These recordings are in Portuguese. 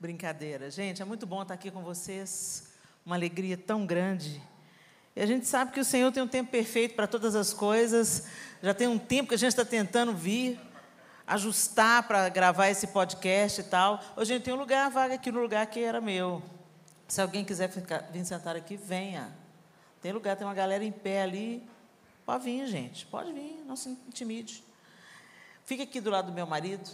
Brincadeira. Gente, é muito bom estar aqui com vocês. Uma alegria tão grande. E a gente sabe que o Senhor tem um tempo perfeito para todas as coisas. Já tem um tempo que a gente está tentando vir, ajustar para gravar esse podcast e tal. Hoje a gente tem um lugar vaga aqui no lugar que era meu. Se alguém quiser ficar, vir sentar aqui, venha. Tem lugar, tem uma galera em pé ali. Pode vir, gente. Pode vir, não se intimide. Fica aqui do lado do meu marido.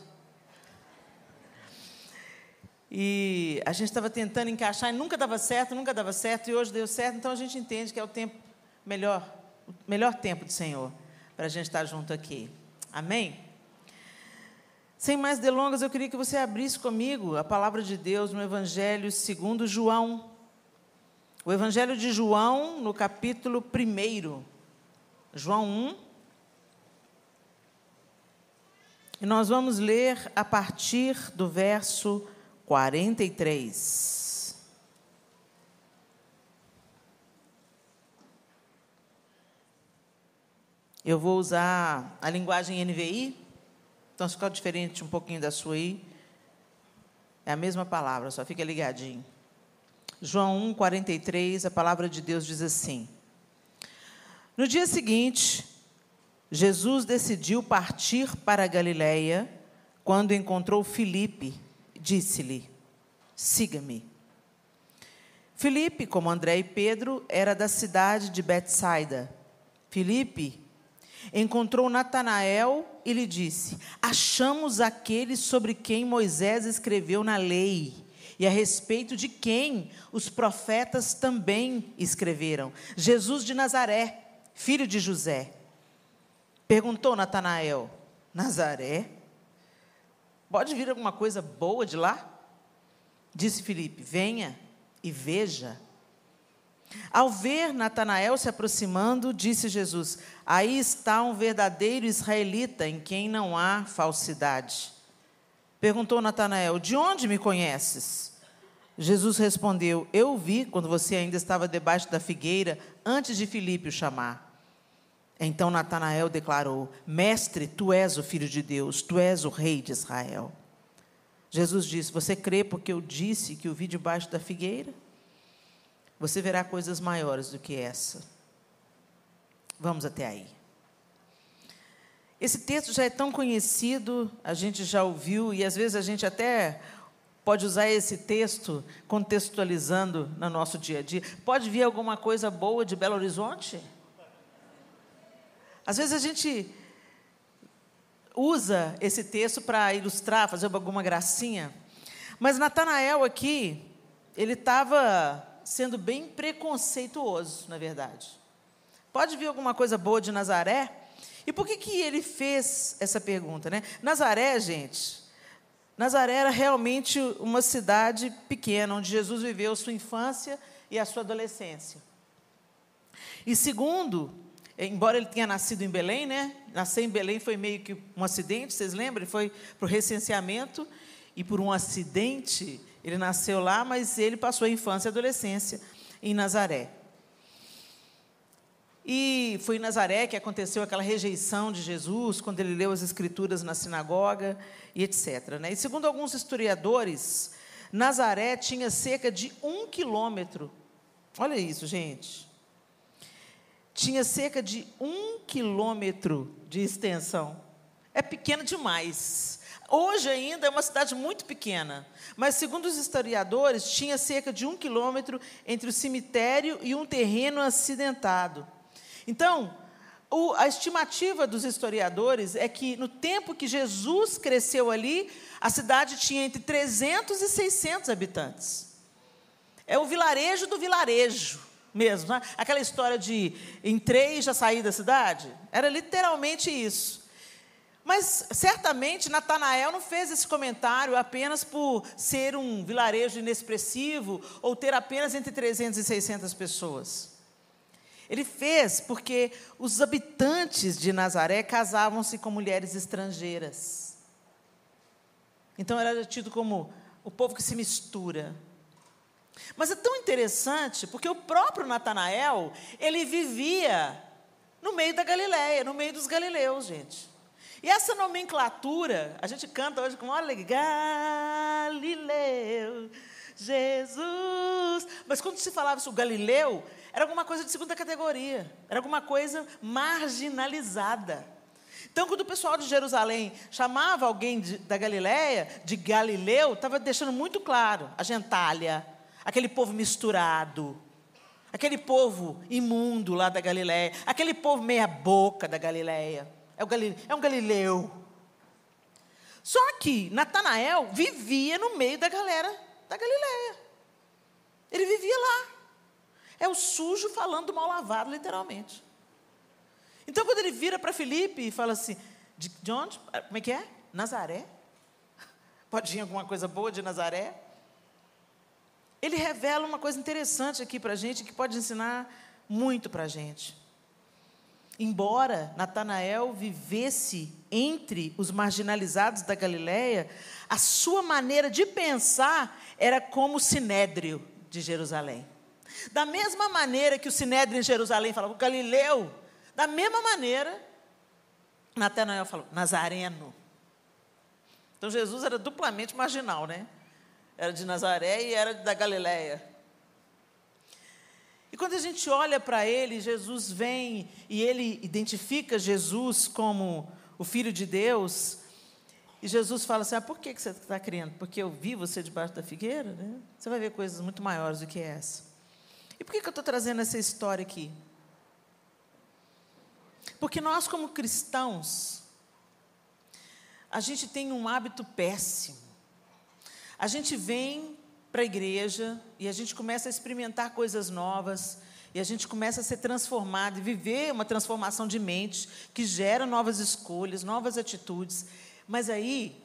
E a gente estava tentando encaixar e nunca dava certo, nunca dava certo, e hoje deu certo, então a gente entende que é o tempo melhor, o melhor tempo do Senhor para a gente estar junto aqui. Amém? Sem mais delongas, eu queria que você abrisse comigo a palavra de Deus no Evangelho segundo João. O Evangelho de João, no capítulo 1. João 1. E nós vamos ler a partir do verso 43. Eu vou usar a linguagem NVI, então se diferente um pouquinho da sua aí, é a mesma palavra, só fica ligadinho. João 1, 43, a palavra de Deus diz assim: No dia seguinte, Jesus decidiu partir para a Galiléia quando encontrou Filipe disse-lhe: Siga-me. Filipe, como André e Pedro, era da cidade de Betsaida. Filipe encontrou Natanael e lhe disse: Achamos aquele sobre quem Moisés escreveu na lei e a respeito de quem os profetas também escreveram, Jesus de Nazaré, filho de José. Perguntou Natanael: Nazaré? Pode vir alguma coisa boa de lá? Disse Filipe: Venha e veja. Ao ver Natanael se aproximando, disse Jesus: Aí está um verdadeiro israelita em quem não há falsidade. Perguntou Natanael: De onde me conheces? Jesus respondeu: Eu vi quando você ainda estava debaixo da figueira, antes de Filipe o chamar. Então Natanael declarou: Mestre, tu és o filho de Deus, tu és o rei de Israel. Jesus disse: Você crê porque eu disse que o vi debaixo da figueira? Você verá coisas maiores do que essa. Vamos até aí. Esse texto já é tão conhecido, a gente já ouviu, e às vezes a gente até pode usar esse texto contextualizando no nosso dia a dia. Pode vir alguma coisa boa de Belo Horizonte? Às vezes a gente usa esse texto para ilustrar, fazer alguma gracinha, mas Natanael aqui, ele estava sendo bem preconceituoso, na verdade. Pode vir alguma coisa boa de Nazaré? E por que, que ele fez essa pergunta? Né? Nazaré, gente, Nazaré era realmente uma cidade pequena, onde Jesus viveu sua infância e a sua adolescência. E segundo embora ele tenha nascido em Belém, né? Nascer em Belém foi meio que um acidente, vocês lembram? Ele foi para o recenseamento e por um acidente ele nasceu lá, mas ele passou a infância e adolescência em Nazaré. E foi em Nazaré que aconteceu aquela rejeição de Jesus, quando ele leu as Escrituras na sinagoga e etc. Né? E segundo alguns historiadores, Nazaré tinha cerca de um quilômetro. Olha isso, gente tinha cerca de um quilômetro de extensão. É pequeno demais. Hoje ainda é uma cidade muito pequena, mas segundo os historiadores, tinha cerca de um quilômetro entre o cemitério e um terreno acidentado. Então, o, a estimativa dos historiadores é que no tempo que Jesus cresceu ali, a cidade tinha entre 300 e 600 habitantes. É o vilarejo do vilarejo mesmo. Né? Aquela história de entrei e já saí da cidade. Era literalmente isso. Mas certamente Natanael não fez esse comentário apenas por ser um vilarejo inexpressivo ou ter apenas entre 300 e 600 pessoas. Ele fez porque os habitantes de Nazaré casavam-se com mulheres estrangeiras. Então era tido como o povo que se mistura, mas é tão interessante porque o próprio Natanael, ele vivia no meio da Galileia, no meio dos galileus, gente. E essa nomenclatura, a gente canta hoje com olha, Galileia, Galileu, Jesus. Mas quando se falava sobre o Galileu, era alguma coisa de segunda categoria, era alguma coisa marginalizada. Então, quando o pessoal de Jerusalém chamava alguém de, da Galiléia de Galileu, estava deixando muito claro a gentalha, aquele povo misturado, aquele povo imundo lá da Galiléia, aquele povo meia-boca da Galiléia. É, é um Galileu. Só que Natanael vivia no meio da galera da Galiléia. Ele vivia lá. É o sujo falando mal lavado, literalmente. Então, quando ele vira para Felipe e fala assim: de, de onde? Como é que é? Nazaré? Pode vir alguma coisa boa de Nazaré? Ele revela uma coisa interessante aqui para a gente, que pode ensinar muito para a gente. Embora Natanael vivesse entre os marginalizados da Galiléia, a sua maneira de pensar era como o sinédrio de Jerusalém. Da mesma maneira que o sinédrio em Jerusalém falava, Galileu, da mesma maneira, Natanael falou, Nazareno. Então Jesus era duplamente marginal, né? Era de Nazaré e era da Galiléia. E quando a gente olha para ele, Jesus vem e ele identifica Jesus como o Filho de Deus. E Jesus fala assim: ah, por que você está crendo? Porque eu vi você debaixo da figueira? Né? Você vai ver coisas muito maiores do que essa. E por que, que eu estou trazendo essa história aqui? Porque nós, como cristãos, a gente tem um hábito péssimo. A gente vem para a igreja e a gente começa a experimentar coisas novas e a gente começa a ser transformado e viver uma transformação de mente que gera novas escolhas, novas atitudes. Mas aí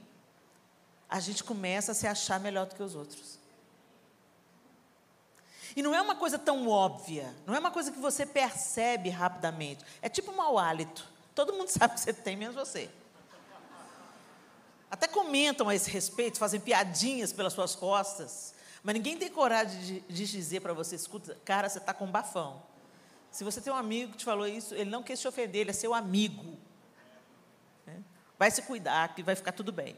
a gente começa a se achar melhor do que os outros. E não é uma coisa tão óbvia, não é uma coisa que você percebe rapidamente. É tipo um mau hálito. Todo mundo sabe que você tem, menos você. Até comentam a esse respeito, fazem piadinhas pelas suas costas. Mas ninguém tem coragem de, de dizer para você, escuta, cara, você está com um bafão. Se você tem um amigo que te falou isso, ele não quer te ofender, ele é seu amigo. É? Vai se cuidar, que vai ficar tudo bem.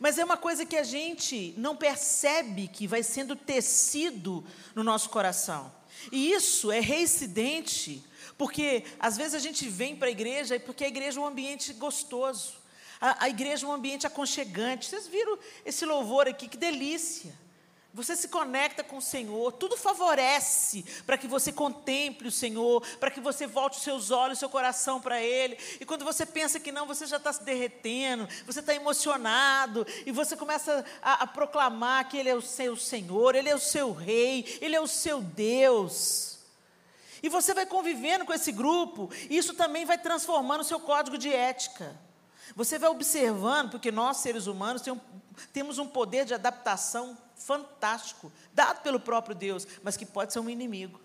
Mas é uma coisa que a gente não percebe que vai sendo tecido no nosso coração. E isso é reincidente, porque às vezes a gente vem para a igreja porque a igreja é um ambiente gostoso. A, a igreja é um ambiente aconchegante. Vocês viram esse louvor aqui, que delícia. Você se conecta com o Senhor, tudo favorece para que você contemple o Senhor, para que você volte os seus olhos, seu coração para Ele. E quando você pensa que não, você já está se derretendo, você está emocionado, e você começa a, a, proclamar que Ele é o seu Senhor, Ele é o seu Rei, Ele é o seu Deus. E você vai convivendo com esse grupo, e isso também vai transformando o seu código de ética. Você vai observando, porque nós, seres humanos, temos um poder de adaptação fantástico, dado pelo próprio Deus, mas que pode ser um inimigo,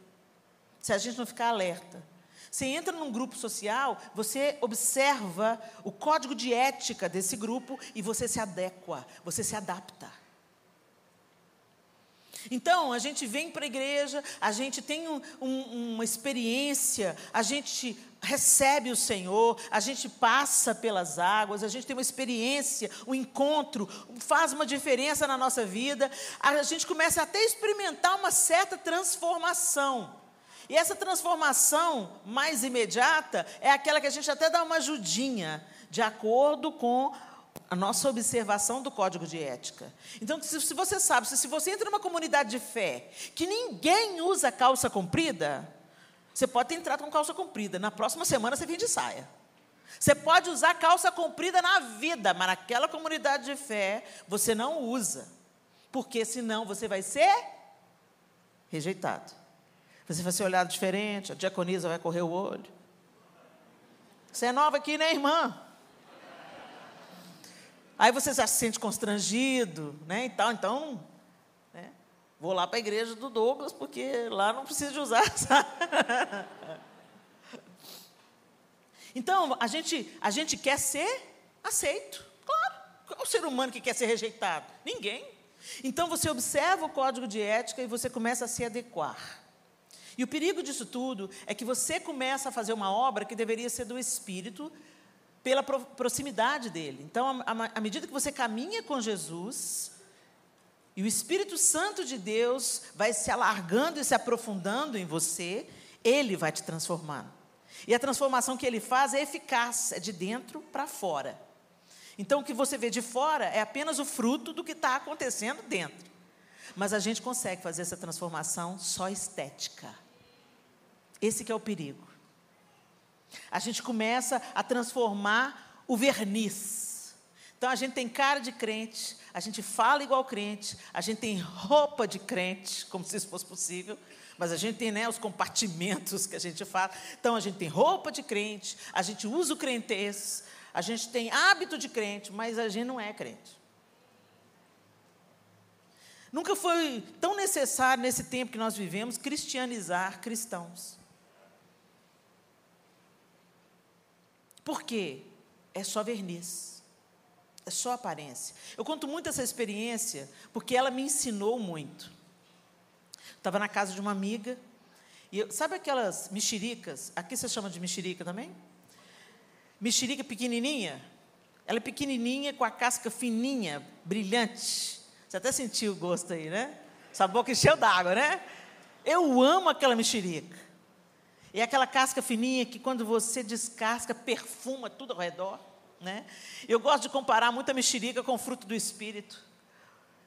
se a gente não ficar alerta. Você entra num grupo social, você observa o código de ética desse grupo e você se adequa, você se adapta. Então, a gente vem para a igreja, a gente tem um, um, uma experiência, a gente recebe o Senhor, a gente passa pelas águas, a gente tem uma experiência, um encontro, faz uma diferença na nossa vida, a gente começa até a experimentar uma certa transformação. E essa transformação mais imediata é aquela que a gente até dá uma ajudinha, de acordo com a nossa observação do código de ética. Então, se, se você sabe, se, se você entra numa comunidade de fé que ninguém usa calça comprida, você pode ter entrado com calça comprida. Na próxima semana você vem de saia. Você pode usar calça comprida na vida, mas naquela comunidade de fé você não usa. Porque senão você vai ser rejeitado. Você vai ser olhado diferente, a diaconisa vai correr o olho. Você é nova aqui, né, irmã? Aí você já se sente constrangido, né? E tal, então Vou lá para a igreja do Douglas, porque lá não precisa de usar. Sabe? Então, a gente, a gente quer ser aceito. Claro. Qual o ser humano que quer ser rejeitado? Ninguém. Então, você observa o código de ética e você começa a se adequar. E o perigo disso tudo é que você começa a fazer uma obra que deveria ser do Espírito pela proximidade dele. Então, à medida que você caminha com Jesus, E o Espírito Santo de Deus vai se alargando e se aprofundando em você, ele vai te transformando. E a transformação que ele faz é eficaz, é de dentro para fora. Então o que você vê de fora é apenas o fruto do que está acontecendo dentro. Mas a gente consegue fazer essa transformação só estética. Esse que é o perigo. A gente começa a transformar o verniz. Então a gente tem cara de crente, a gente fala igual crente, a gente tem roupa de crente, como se isso fosse possível, mas a gente tem né, os compartimentos que a gente fala. Então a gente tem roupa de crente, a gente usa o crentez, a gente tem hábito de crente, mas a gente não é crente. Nunca foi tão necessário nesse tempo que nós vivemos cristianizar cristãos. Por quê? É só verniz. É só aparência. Eu conto muito essa experiência porque ela me ensinou muito. Estava na casa de uma amiga e eu, sabe aquelas mexericas? Aqui você chama de mexerica também? Mexerica pequenininha. Ela é pequenininha com a casca fininha, brilhante. Você até sentiu o gosto aí, né? Essa boca encheu d'água, né? Eu amo aquela mexerica. É aquela casca fininha que quando você descasca, perfuma tudo ao redor. Né? Eu gosto de comparar muito a mexerica com o fruto do Espírito.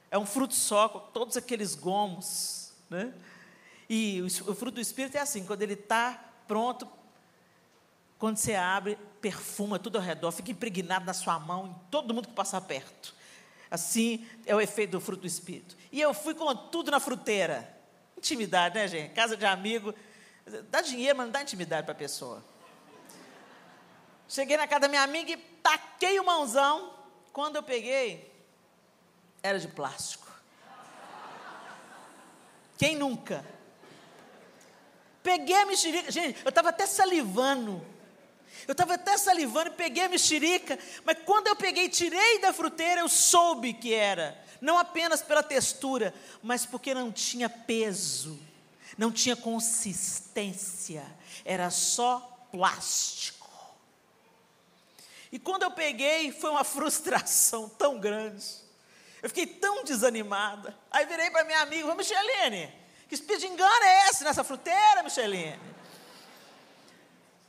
É um fruto só, com todos aqueles gomos. Né? E o, o fruto do Espírito é assim, quando ele está pronto, quando você abre, perfuma tudo ao redor, fica impregnado na sua mão, em todo mundo que passar perto. Assim é o efeito do fruto do Espírito. E eu fui com tudo na fruteira. Intimidade, né, gente? Casa de amigo. Dá dinheiro, mas não dá intimidade para a pessoa. Cheguei na casa da minha amiga e taquei o mãozão. Quando eu peguei, era de plástico. Quem nunca? Peguei a mexerica. Gente, eu estava até salivando. Eu estava até salivando e peguei a mexerica. Mas quando eu peguei tirei da fruteira, eu soube que era. Não apenas pela textura, mas porque não tinha peso, não tinha consistência. Era só plástico. E quando eu peguei, foi uma frustração tão grande. Eu fiquei tão desanimada. Aí virei para minha amiga, Micheline, que espírito de engano é esse nessa fruteira, Micheline?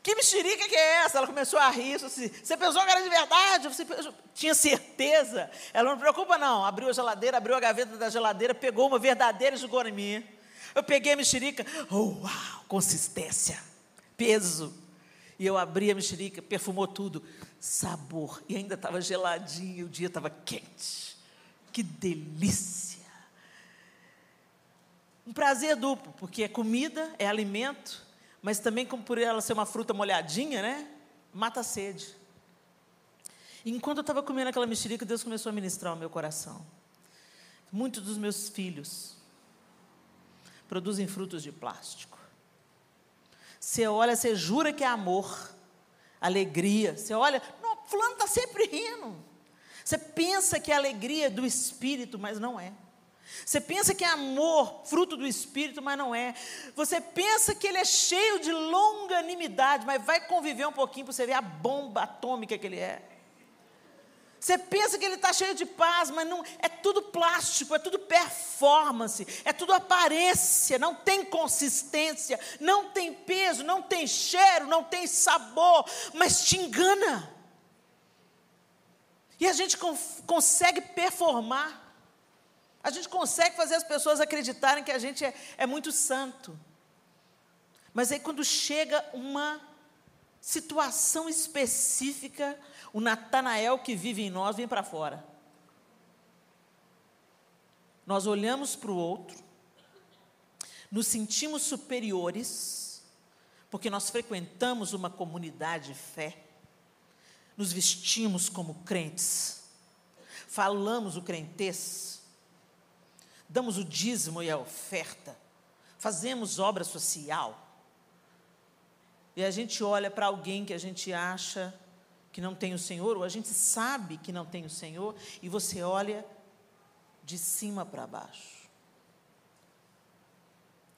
Que mexerica que é essa? Ela começou a rir, assim, você pensou que era de verdade? Você tinha certeza? Ela não preocupa não, abriu a geladeira, abriu a gaveta da geladeira, pegou uma verdadeira e jogou em mim. Eu peguei a mexerica, oh, uau, consistência, peso. E eu abri a mexerica, perfumou tudo, sabor, e ainda estava geladinho, o dia estava quente. Que delícia! Um prazer duplo, porque é comida, é alimento, mas também como por ela ser uma fruta molhadinha, né? Mata a sede. E enquanto eu estava comendo aquela mexerica, Deus começou a ministrar o meu coração. Muitos dos meus filhos produzem frutos de plástico. Você olha, você jura que é amor, alegria. Você olha, não, fulano está sempre rindo. Você pensa que é alegria do espírito, mas não é. Você pensa que é amor, fruto do espírito, mas não é. Você pensa que ele é cheio de longanimidade, mas vai conviver um pouquinho para você ver a bomba atômica que ele é. Você pensa que ele está cheio de paz, mas não é tudo plástico, é tudo performance, é tudo aparência, não tem consistência, não tem peso, não tem cheiro, não tem sabor, mas te engana. E a gente consegue performar. A gente consegue fazer as pessoas acreditarem que a gente é, é muito santo. Mas aí, quando chega uma situação específica, o Natanael que vive em nós vem para fora. Nós olhamos para o outro, nos sentimos superiores, porque nós frequentamos uma comunidade de fé nos vestimos como crentes, falamos o crentez, damos o dízimo e a oferta, fazemos obra social. E a gente olha para alguém que a gente acha que não tem o Senhor, ou a gente sabe que não tem o Senhor, e você olha de cima para baixo.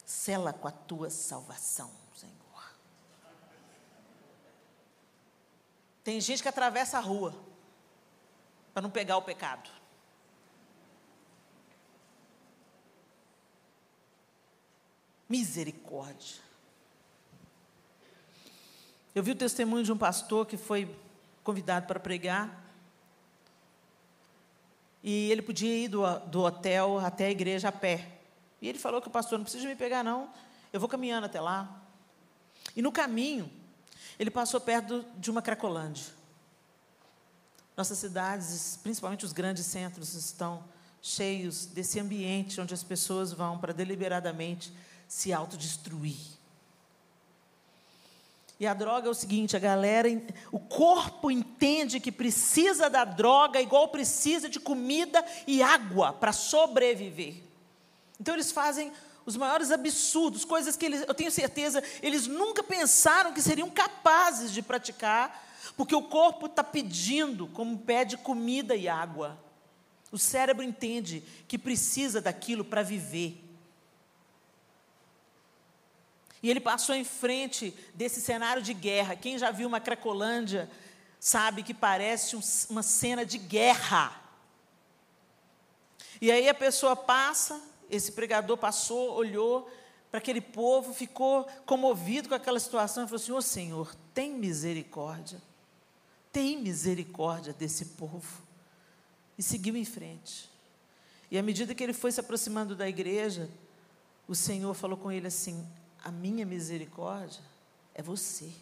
Sela com a tua salvação, Senhor. Tem gente que atravessa a rua para não pegar o pecado. Misericórdia. Eu vi o testemunho de um pastor que foi convidado para pregar. E ele podia ir do, do hotel até a igreja a pé. E ele falou que o pastor não precisa me pegar, não. Eu vou caminhando até lá. E no caminho, ele passou perto de uma cracolândia. Nossas cidades, principalmente os grandes centros, estão cheios desse ambiente onde as pessoas vão para deliberadamente se autodestruir. E a droga é o seguinte: a galera, o corpo entende que precisa da droga igual precisa de comida e água para sobreviver. Então eles fazem os maiores absurdos, coisas que eles, eu tenho certeza, eles nunca pensaram que seriam capazes de praticar, porque o corpo está pedindo, como pede comida e água. O cérebro entende que precisa daquilo para viver. E ele passou em frente desse cenário de guerra. Quem já viu uma Cracolândia sabe que parece um, uma cena de guerra. E aí a pessoa passa, esse pregador passou, olhou para aquele povo, ficou comovido com aquela situação e falou assim: Ô oh, Senhor, tem misericórdia, tem misericórdia desse povo. E seguiu em frente. E à medida que ele foi se aproximando da igreja, o Senhor falou com ele assim: a minha misericórdia é você.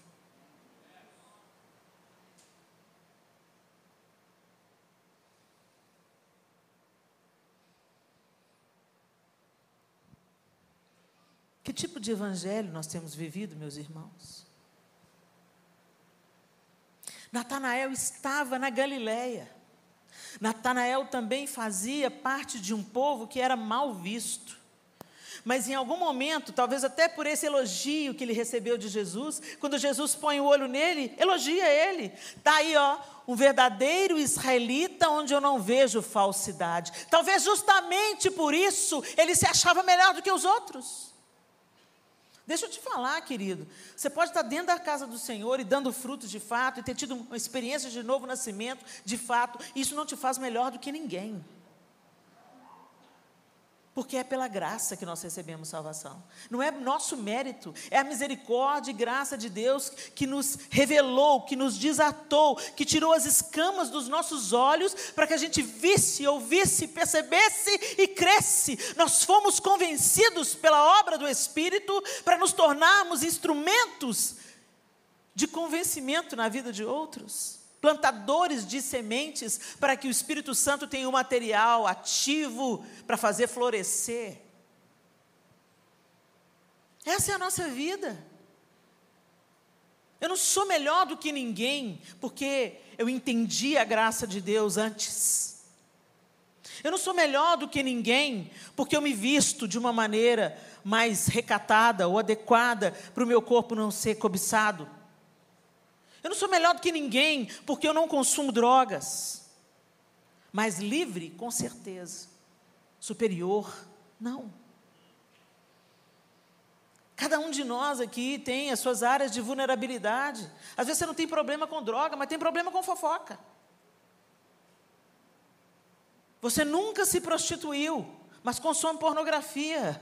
Que tipo de evangelho nós temos vivido, meus irmãos? Natanael estava na Galileia. Natanael também fazia parte de um povo que era mal visto. Mas em algum momento, talvez até por esse elogio que ele recebeu de Jesus, quando Jesus põe o olho nele, elogia ele. Está aí, ó, um verdadeiro israelita onde eu não vejo falsidade. Talvez justamente por isso ele se achava melhor do que os outros. Deixa eu te falar, querido. Você pode estar dentro da casa do Senhor e dando frutos de fato, e ter tido uma experiência de novo nascimento, de fato. Isso não te faz melhor do que ninguém. Porque é pela graça que nós recebemos salvação. Não é nosso mérito, é a misericórdia e graça de Deus que nos revelou, que nos desatou, que tirou as escamas dos nossos olhos para que a gente visse, ouvisse, percebesse e cresce. Nós fomos convencidos pela obra do Espírito para nos tornarmos instrumentos de convencimento na vida de outros plantadores de sementes para que o Espírito Santo tenha um material ativo para fazer florescer. Essa é a nossa vida. Eu não sou melhor do que ninguém, porque eu entendi a graça de Deus antes. Eu não sou melhor do que ninguém, porque eu me visto de uma maneira mais recatada ou adequada para o meu corpo não ser cobiçado. Eu não sou melhor do que ninguém porque eu não consumo drogas. Mas livre, com certeza. Superior, não. Cada um de nós aqui tem as suas áreas de vulnerabilidade. Às vezes você não tem problema com droga, mas tem problema com fofoca. Você nunca se prostituiu, mas consome pornografia.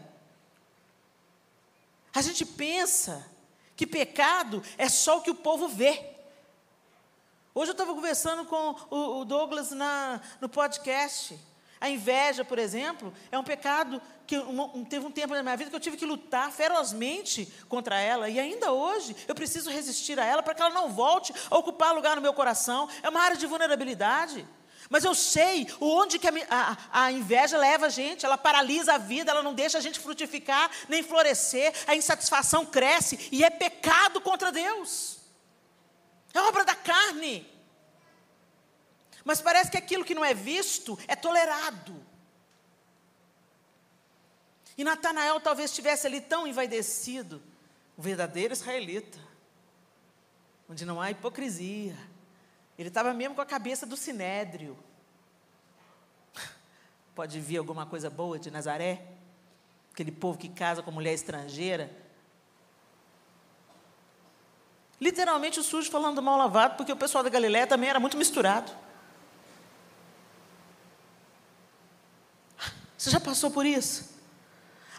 A gente pensa que pecado é só o que o povo vê. Hoje eu estava conversando com o, Douglas na, no podcast. A inveja, por exemplo, é um pecado que um, teve um tempo na minha vida que eu tive que lutar ferozmente contra ela. E ainda hoje eu preciso resistir a ela para que ela não volte a ocupar lugar no meu coração. É uma área de vulnerabilidade. Mas eu sei onde que a, a, a, inveja leva a gente, ela paralisa a vida, ela não deixa a gente frutificar nem florescer, a insatisfação cresce e é pecado contra Deus. É obra da carne. Mas parece que aquilo que não é visto é tolerado. E Natanael talvez estivesse ali tão envaidecido, o verdadeiro israelita, onde não há hipocrisia ele estava mesmo com a cabeça do sinédrio. Pode vir alguma coisa boa de Nazaré? Aquele povo que casa com mulher estrangeira. Literalmente o sujo falando do mal lavado, porque o pessoal da Galiléia também era muito misturado. Você já passou por isso?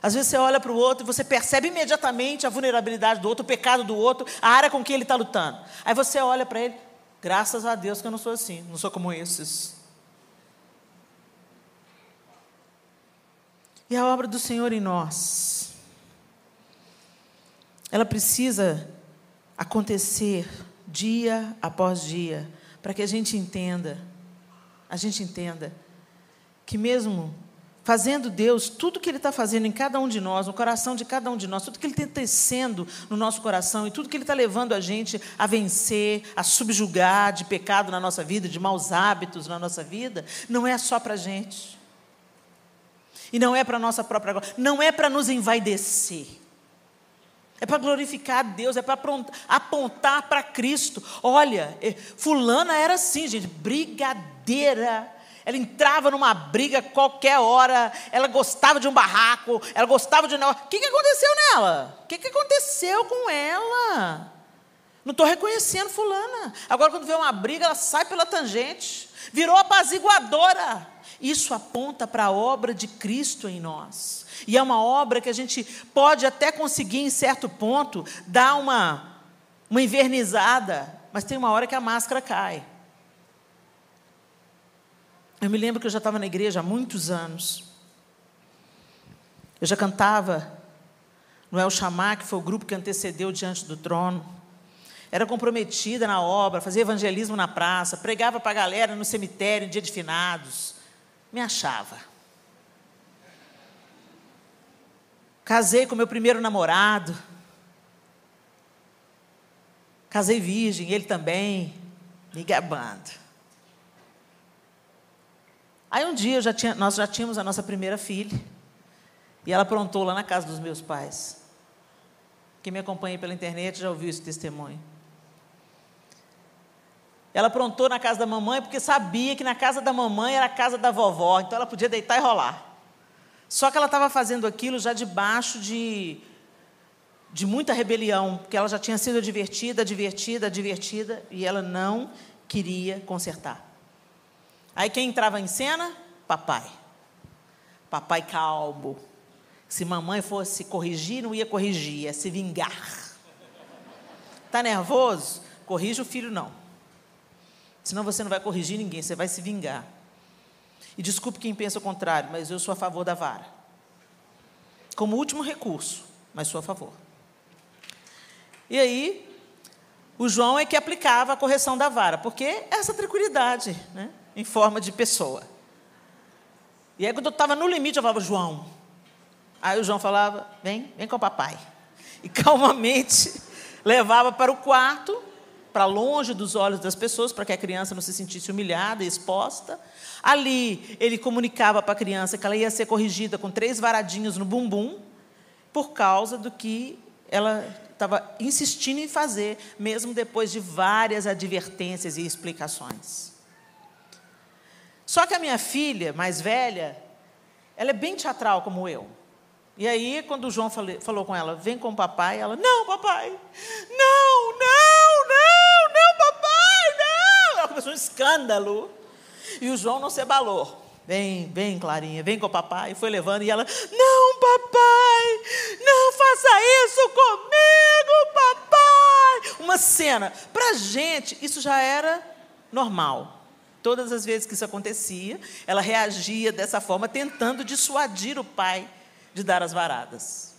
Às vezes você olha para o outro e você percebe imediatamente a vulnerabilidade do outro, o pecado do outro, a área com que ele está lutando. Aí você olha para ele, graças a Deus que eu não sou assim, não sou como esses. E a obra do Senhor em nós, ela precisa acontecer dia após dia, para que a gente entenda, a gente entenda que mesmo fazendo Deus tudo que Ele está fazendo em cada um de nós, no coração de cada um de nós, tudo que Ele está tecendo no nosso coração e tudo que Ele está levando a gente a vencer, a subjugar de pecado na nossa vida, de maus hábitos na nossa vida, não é só para a gente. E não é para a nossa própria glória, não é para nos envaidecer. É para glorificar a Deus, é para apontar para Cristo. Olha, eh, fulana era assim, gente, brigadeira ela entrava numa briga qualquer hora, ela gostava de um barraco, ela gostava de. O que, que aconteceu nela? O que, que aconteceu com ela? Não estou reconhecendo fulana. Agora, quando vê uma briga, ela sai pela tangente. Virou apaziguadora. Isso aponta para a obra de Cristo em nós. E é uma obra que a gente pode até conseguir, em certo ponto, dar uma, uma invernizada, mas tem uma hora que a máscara cai. Eu me lembro que eu já estava na igreja há muitos anos. Eu já cantava no El Chamar, que foi o grupo que antecedeu diante do trono. Era comprometida na obra, fazia evangelismo na praça, pregava para a galera no cemitério, em dia de finados. Me achava. Casei com meu primeiro namorado. Casei virgem, ele também, me gabando. Aí um dia já tinha, nós já tínhamos a nossa primeira filha. E ela aprontou lá na casa dos meus pais. Quem me acompanha pela internet já ouviu esse testemunho. Ela aprontou na casa da mamãe porque sabia que na casa da mamãe era a casa da vovó, então ela podia deitar e rolar. Só que ela estava fazendo aquilo já debaixo de, de muita rebelião, porque ela já tinha sido advertida, advertida, advertida, e ela não queria consertar. Aí quem entrava em cena? Papai. Papai calmo. Se mamãe fosse corrigir, não ia corrigir, ia se vingar. Está nervoso? Corrija o filho, não. Senão você não vai corrigir ninguém, você vai se vingar. E desculpe quem pensa o contrário, mas eu sou a favor da vara. Como último recurso, mas sou a favor. E aí, o João é que aplicava a correção da vara, porque é essa tranquilidade, né? Em forma de pessoa. E aí, quando eu estava no limite, eu falava, João. Aí o João falava, vem, vem com o papai. E calmamente levava para o quarto, para longe dos olhos das pessoas, para que a criança não se sentisse humilhada e exposta. Ali, ele comunicava para a criança que ela ia ser corrigida com três varadinhos no bumbum, por causa do que ela estava insistindo em fazer, mesmo depois de várias advertências e explicações. Só que a minha filha, mais velha, ela é bem teatral como eu. E aí, quando o João falei, falou com ela, vem com o papai, ela, não, papai, não, não, não, não, papai, não. Ela começou um escândalo. E o João não se abalou. Vem, vem, Clarinha, vem com o papai. E foi levando, e ela, não, papai, não faça isso comigo, papai. Uma cena. Para gente, isso já era normal. Todas as vezes que isso acontecia, ela reagia dessa forma, tentando dissuadir o pai de dar as varadas.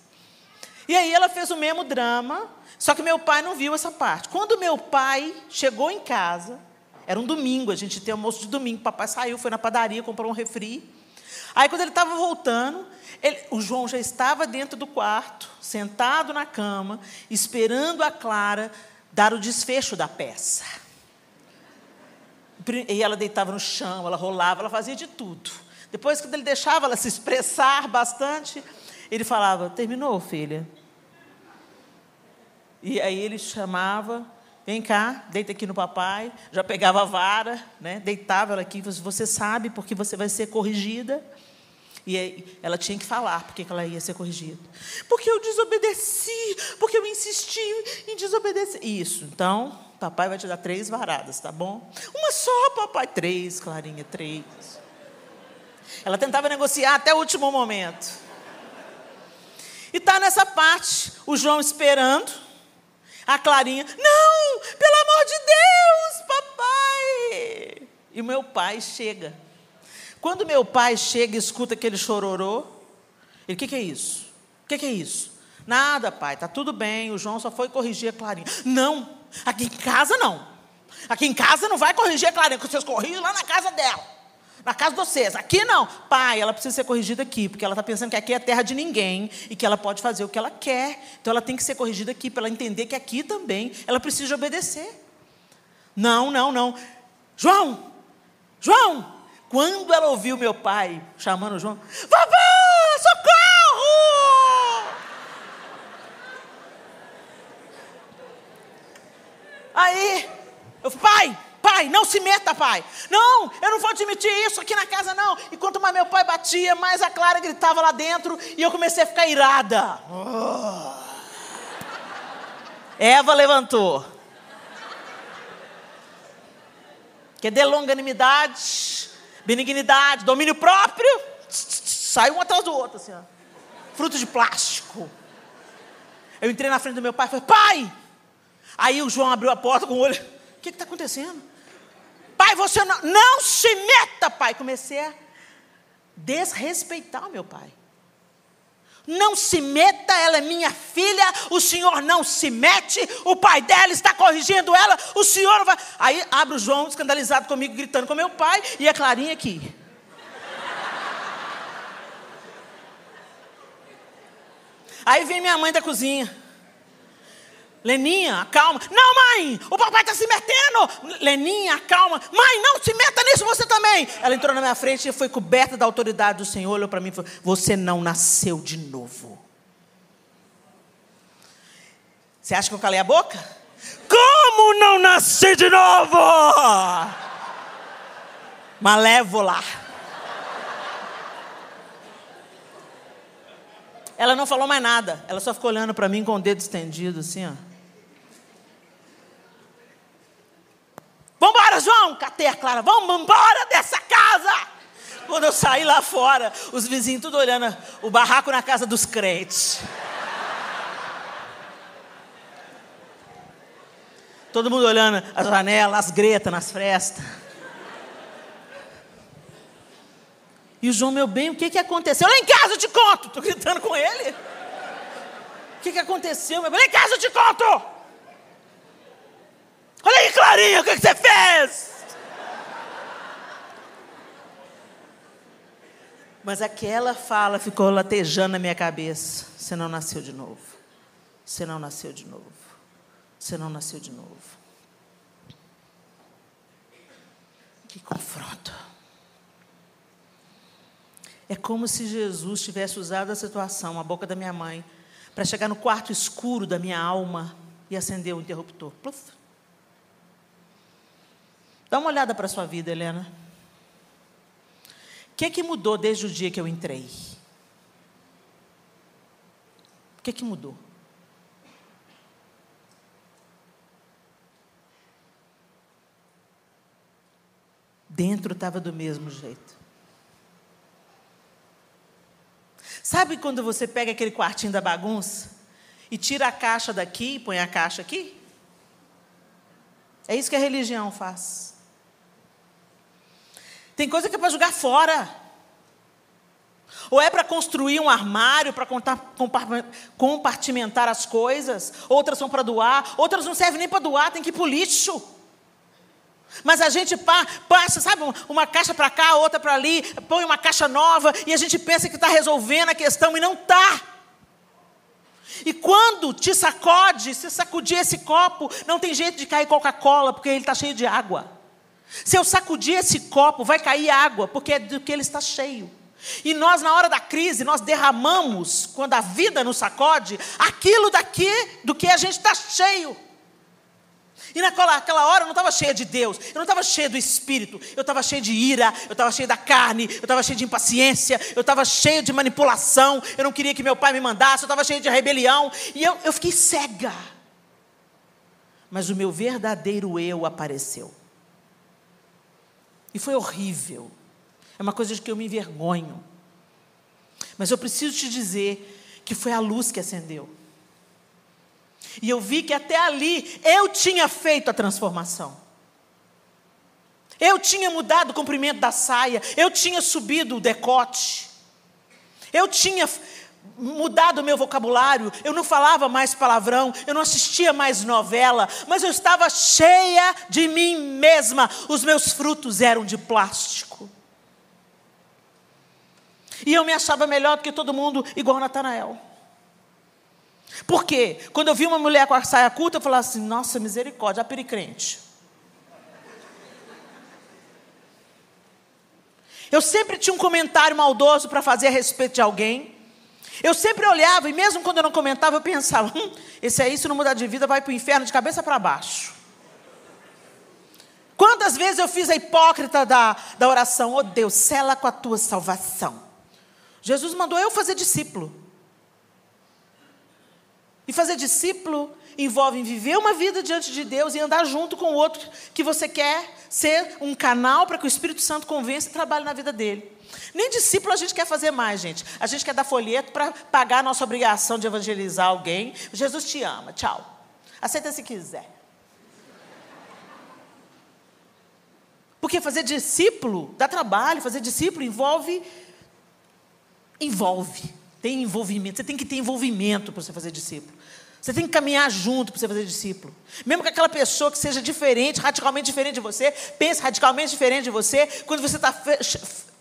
E aí ela fez o mesmo drama, só que meu pai não viu essa parte. Quando meu pai chegou em casa, era um domingo, a gente tem almoço de domingo, papai saiu, foi na padaria, comprou um refri. Aí quando ele estava voltando, ele, o João já estava dentro do quarto, sentado na cama, esperando a Clara dar o desfecho da peça. E ela deitava no chão, ela rolava, ela fazia de tudo. Depois, quando ele deixava ela se expressar bastante, ele falava: Terminou, filha? E aí ele chamava: Vem cá, deita aqui no papai. Já pegava a vara, né, deitava ela aqui. Você sabe porque você vai ser corrigida. E ela tinha que falar porque ela ia ser corrigida. Porque eu desobedeci, porque eu insisti em desobedecer. Isso, então, Papai vai te dar três varadas, tá bom? Uma só, papai. Três, Clarinha, três. Ela tentava negociar até o último momento. E tá nessa parte, o João esperando, a Clarinha, não, pelo amor de Deus, papai. E meu pai chega. Quando meu pai chega e escuta aquele chororô, ele, o que, que é isso? O que, que é isso? Nada, pai, tá tudo bem, o João só foi corrigir a Clarinha. Não, aqui em casa não. Aqui em casa não vai corrigir a Clarinha, porque vocês corrigem lá na casa dela na casa de vocês. Aqui não. Pai, ela precisa ser corrigida aqui, porque ela está pensando que aqui é terra de ninguém e que ela pode fazer o que ela quer. Então ela tem que ser corrigida aqui, para ela entender que aqui também ela precisa obedecer. Não, não, não. João! João! Quando ela ouviu meu pai chamando o João, Vovó, socorro! Aí, eu falei, pai, Pai, não se meta, pai. Não, eu não vou admitir isso aqui na casa, não. E quanto mais meu pai batia, mais a Clara gritava lá dentro e eu comecei a ficar irada. Oh. Eva levantou. Quer dizer, longanimidade, benignidade, domínio próprio. Sai um atrás do outro, assim, ó. Fruto de plástico. Eu entrei na frente do meu pai e falei, pai! Aí o João abriu a porta com o olho. O que está acontecendo? Pai, você não, não se meta, pai. Comecei a desrespeitar o meu pai. Não se meta, ela é minha filha, o senhor não se mete, o pai dela está corrigindo ela, o senhor vai. Aí abre o João, escandalizado comigo, gritando com meu pai, e a Clarinha aqui. Aí vem minha mãe da cozinha. Leninha, calma. Não, mãe, o papai está se metendo. Leninha, calma. Mãe, não se meta nisso você também. Ela entrou na minha frente e foi coberta da autoridade do Senhor. Olhou para mim e falou: Você não nasceu de novo. Você acha que eu calei a boca? Como não nascer de novo? Malévola. Ela não falou mais nada. Ela só ficou olhando para mim com o dedo estendido, assim, ó. João! Catei a Clara, vamos embora dessa casa! Quando eu saí lá fora, os vizinhos tudo olhando o barraco na casa dos crentes. Todo mundo olhando as janelas, as gretas nas frestas. E o João, meu bem, o que, que aconteceu? Lá em casa eu te conto. Estou gritando com ele. O que, que aconteceu, meu bem? Lá em casa eu te conto. Olha aí, Clarinha, o que, você fez? Mas aquela fala ficou latejando na minha cabeça. Você não nasceu de novo. Você não nasceu de novo. Você não nasceu de novo. Que confronto. É como se Jesus tivesse usado a situação, a boca da minha mãe, para chegar no quarto escuro da minha alma e acender o interruptor. Pluf. Dá uma olhada para a sua vida, Helena. O que, que mudou desde o dia que eu entrei? O que, que mudou? Dentro estava do mesmo jeito. Sabe quando você pega aquele quartinho da bagunça e tira a caixa daqui e põe a caixa aqui? É isso que a religião faz. Tem coisa que é para jogar fora. Ou é para construir um armário, para compartimentar as coisas. Outras são para doar. Outras não servem nem para doar, tem que ir para o lixo. Mas a gente passa, sabe, uma caixa para cá, outra para ali, põe uma caixa nova e a gente pensa que está resolvendo a questão e não está. E quando te sacode, se sacudir esse copo, não tem jeito de cair Coca-Cola, porque ele está cheio de água. Se eu sacudir esse copo, vai cair água, porque é do que ele está cheio. E nós, na hora da crise, nós derramamos, quando a vida nos sacode, aquilo daqui do que a gente está cheio. E naquela aquela hora eu não estava cheia de Deus, eu não estava cheia do Espírito, eu estava cheia de ira, eu estava cheia da carne, eu estava cheia de impaciência, eu estava cheia de manipulação, eu não queria que meu pai me mandasse, eu estava cheia de rebelião, e eu, eu fiquei cega. Mas o meu verdadeiro eu apareceu. E foi horrível. É uma coisa de que eu me envergonho. Mas eu preciso te dizer que foi a luz que acendeu. E eu vi que até ali eu tinha feito a transformação. Eu tinha mudado o comprimento da saia, eu tinha subido o decote, eu tinha mudado o meu vocabulário, eu não falava mais palavrão, eu não assistia mais novela, mas eu estava cheia de mim mesma, os meus frutos eram de plástico. E eu me achava melhor do que todo mundo, igual Natanael. Por quê? Quando eu vi uma mulher com a saia curta, eu falava assim: nossa, misericórdia, a pericrente. Eu sempre tinha um comentário maldoso para fazer a respeito de alguém. Eu sempre olhava, e mesmo quando eu não comentava, eu pensava: hum, esse aí, se não mudar de vida, vai para o inferno de cabeça para baixo. Quantas vezes eu fiz a hipócrita da, da oração: Oh Deus, sela com a tua salvação. Jesus mandou eu fazer discípulo. E fazer discípulo envolve viver uma vida diante de Deus e andar junto com o outro que você quer ser um canal para que o Espírito Santo convença e trabalhe na vida dele. Nem discípulo a gente quer fazer mais, gente. A gente quer dar folheto para pagar a nossa obrigação de evangelizar alguém. Jesus te ama, tchau. Aceita se quiser. Porque fazer discípulo dá trabalho, fazer discípulo envolve. Envolve. Tem envolvimento. Você tem que ter envolvimento para você fazer discípulo. Você tem que caminhar junto para você fazer discípulo. Mesmo que aquela pessoa que seja diferente, radicalmente diferente de você, pense radicalmente diferente de você, quando você está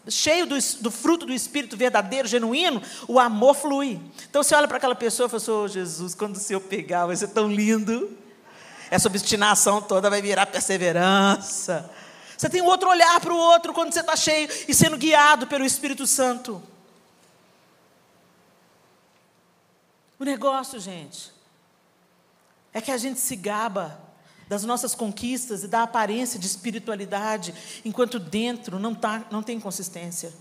cheio do, do, fruto do Espírito verdadeiro, genuíno, o amor flui. Então você olha para aquela pessoa e fala assim, oh, Jesus, quando o Senhor pegar, vai ser tão lindo. Essa obstinação toda vai virar perseverança. Você tem outro olhar para o outro quando você está cheio e sendo guiado pelo Espírito Santo. O negócio, gente, é que a gente se gaba das nossas conquistas e da aparência de espiritualidade, enquanto dentro não, tá, não tem consistência.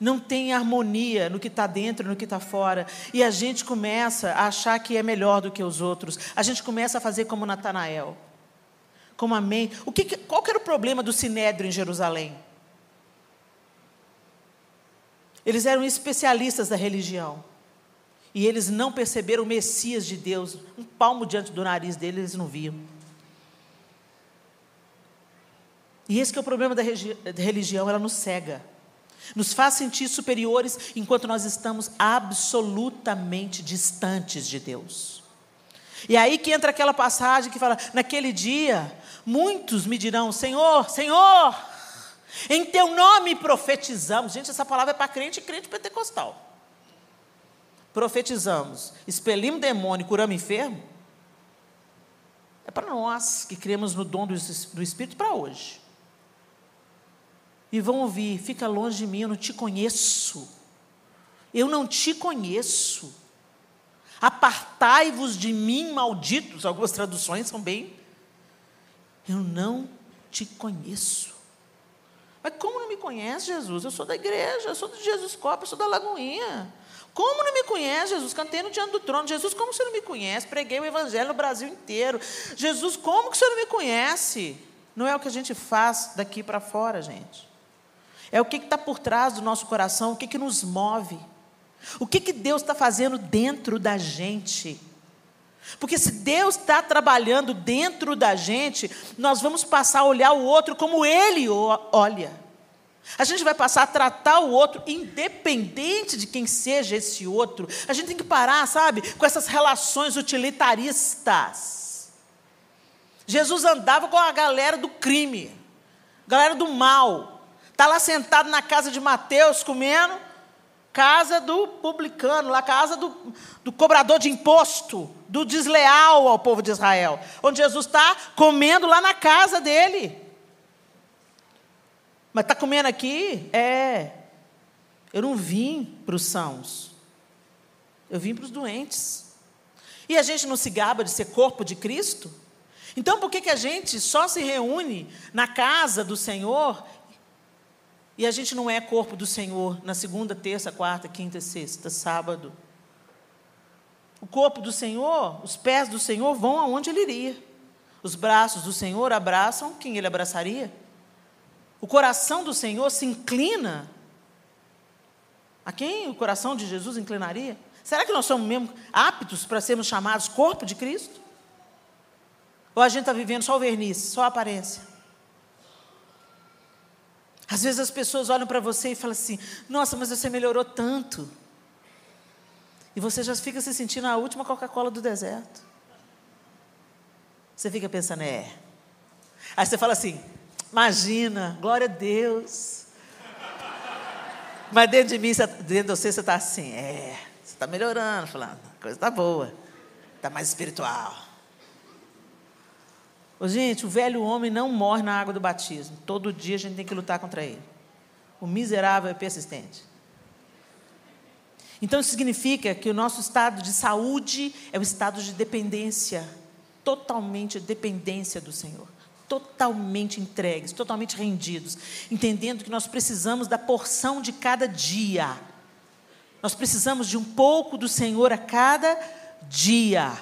Não tem harmonia no que está dentro e no que está fora. E a gente começa a achar que é melhor do que os outros. A gente começa a fazer como Natanael. Como amém. O que, qual que era o problema do Sinédrio em Jerusalém? Eles eram especialistas da religião. E eles não perceberam o Messias de Deus. Um palmo diante do nariz deles, eles não viam. E esse é o problema da, da religião, ela nos cega. Nos faz sentir superiores enquanto nós estamos absolutamente distantes de Deus. E aí que entra aquela passagem que fala: naquele dia, muitos me dirão: Senhor, Senhor, em teu nome profetizamos. Gente, essa palavra é para crente e crente pentecostal profetizamos, expelimos demônio, curamos enfermo, é para nós que cremos no dom do, Espírito para hoje. E vão ouvir, fica longe de mim, eu não te conheço. Eu não te conheço. Apartai-vos de mim, malditos. Algumas traduções são bem. Eu não te conheço. Mas como não me conhece, Jesus? Eu sou da igreja, eu sou de Jesus Copa, eu sou da Lagoinha. Como não me conhece, Jesus? Cantei no diante do trono. Jesus, como você não me conhece? Preguei o evangelho no Brasil inteiro. Jesus, como que você não me conhece? Não é o que a gente faz daqui para fora, gente. É o que está por trás do nosso coração, o que, que nos move. O que, que Deus está fazendo dentro da gente. Porque se Deus está trabalhando dentro da gente, nós vamos passar a olhar o outro como Ele olha. A gente vai passar a tratar o outro independente de quem seja esse outro. A gente tem que parar, sabe, com essas relações utilitaristas. Jesus andava com a galera do crime, galera do mal. Está lá sentado na casa de Mateus comendo, casa do publicano, lá casa do, do cobrador de imposto, do desleal ao povo de Israel. Onde Jesus está comendo lá na casa dele. Mas está comendo aqui? É. Eu não vim para os sãos. Eu vim para os doentes. E a gente não se gaba de ser corpo de Cristo? Então por que, que a gente só se reúne na casa do Senhor e a gente não é corpo do Senhor na segunda, terça, quarta, quinta, sexta, sábado? O corpo do Senhor, os pés do Senhor vão aonde ele iria. Os braços do Senhor abraçam quem ele abraçaria. O coração do Senhor se inclina. A quem o coração de Jesus inclinaria? Será que nós somos mesmo aptos para sermos chamados corpo de Cristo? Ou a gente está vivendo só o verniz, só a aparência? Às vezes as pessoas olham para você e falam assim: Nossa, mas você melhorou tanto. E você já fica se sentindo a última Coca-Cola do deserto. Você fica pensando, é. Aí você fala assim: Imagina, glória a Deus. Mas dentro de mim, dentro de você, você está assim: É, você está melhorando, falando, a coisa está boa, está mais espiritual. Ô, gente, o velho homem não morre na água do batismo. Todo dia a gente tem que lutar contra ele. O miserável é persistente. Então, isso significa que o nosso estado de saúde é o estado de dependência, totalmente dependência do Senhor. Totalmente entregues, totalmente rendidos, entendendo que nós precisamos da porção de cada dia. Nós precisamos de um pouco do Senhor a cada dia.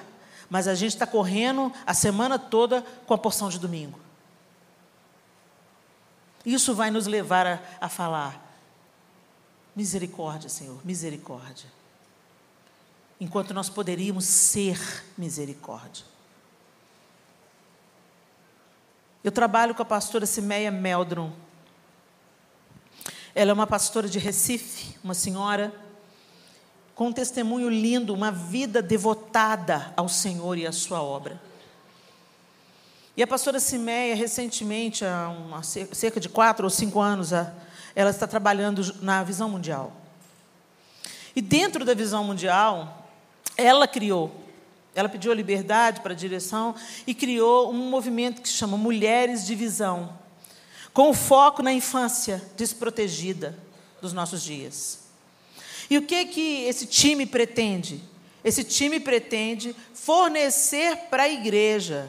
Mas a gente está correndo a semana toda com a porção de domingo. Isso vai nos levar a, a falar: Misericórdia, Senhor, misericórdia. Enquanto nós poderíamos ser misericórdia. Eu trabalho com a pastora Simeia Meldrum. Ela é uma pastora de Recife, uma senhora com um testemunho lindo, uma vida devotada ao Senhor e à sua obra. E a pastora Simeia, recentemente, há uma, cerca de quatro ou cinco anos, ela está trabalhando na visão mundial. E dentro da visão mundial, ela criou, ela pediu a liberdade para a direção e criou um movimento que se chama Mulheres de Visão, com foco na infância desprotegida dos nossos dias. E o que que esse time pretende? Esse time pretende fornecer para a igreja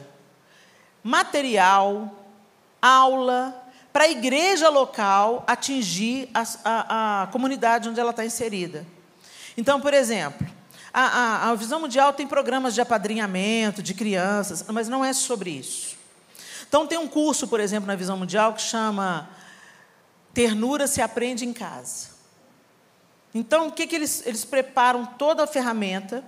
material, aula, para a igreja local atingir a, a, a comunidade onde ela está inserida. Então, por exemplo, a, a, a, Visão Mundial tem programas de apadrinhamento de crianças, mas não é sobre isso. Então, tem um curso, por exemplo, na Visão Mundial que chama Ternura se aprende em casa. Então, o que, que eles, eles preparam toda a ferramenta,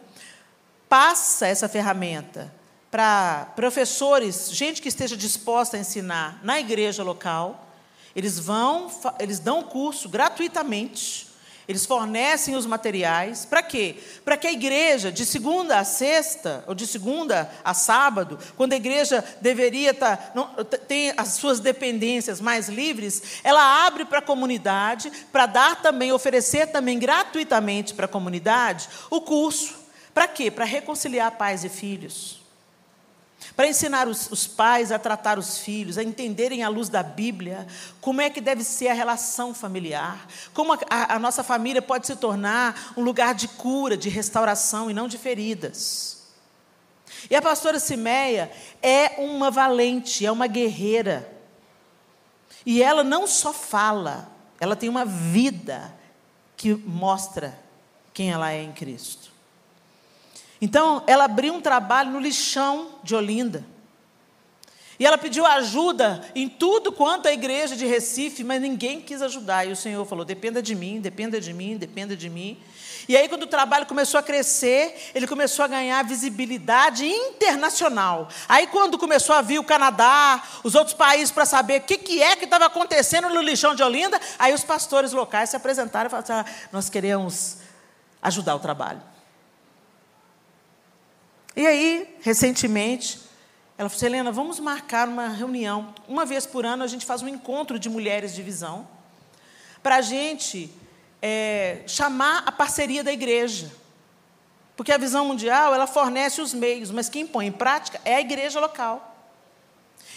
passa essa ferramenta para professores, gente que esteja disposta a ensinar na igreja local. Eles vão, eles dão curso gratuitamente. Eles fornecem os materiais. Para quê? Para que a igreja, de segunda a sexta, ou de segunda a sábado, quando a igreja deveria estar, tá, ter as suas dependências mais livres, ela abre para a comunidade, para dar também, oferecer também gratuitamente para a comunidade o curso. Para quê? Para reconciliar pais e filhos para ensinar os, os, pais a tratar os filhos, a entenderem à luz da Bíblia como é que deve ser a relação familiar, como a, a, a nossa família pode se tornar um lugar de cura, de restauração e não de feridas. E a pastora Simeia é uma valente, é uma guerreira. E ela não só fala, ela tem uma vida que mostra quem ela é em Cristo. Então, ela abriu um trabalho no lixão de Olinda. E ela pediu ajuda em tudo quanto a igreja de Recife, mas ninguém quis ajudar. E o Senhor falou: dependa de mim, dependa de mim, dependa de mim. E aí, quando o trabalho começou a crescer, ele começou a ganhar visibilidade internacional. Aí, quando começou a vir o Canadá, os outros países para saber o que, que é que estava acontecendo no lixão de Olinda, aí os pastores locais se apresentaram e falaram: assim, ah, nós queremos ajudar o trabalho. E aí, recentemente, ela falou: Helena, vamos marcar uma reunião. Uma vez por ano a gente faz um encontro de mulheres de visão, para a gente é, chamar a parceria da igreja. Porque a visão mundial, ela fornece os meios, mas quem põe em prática é a igreja local.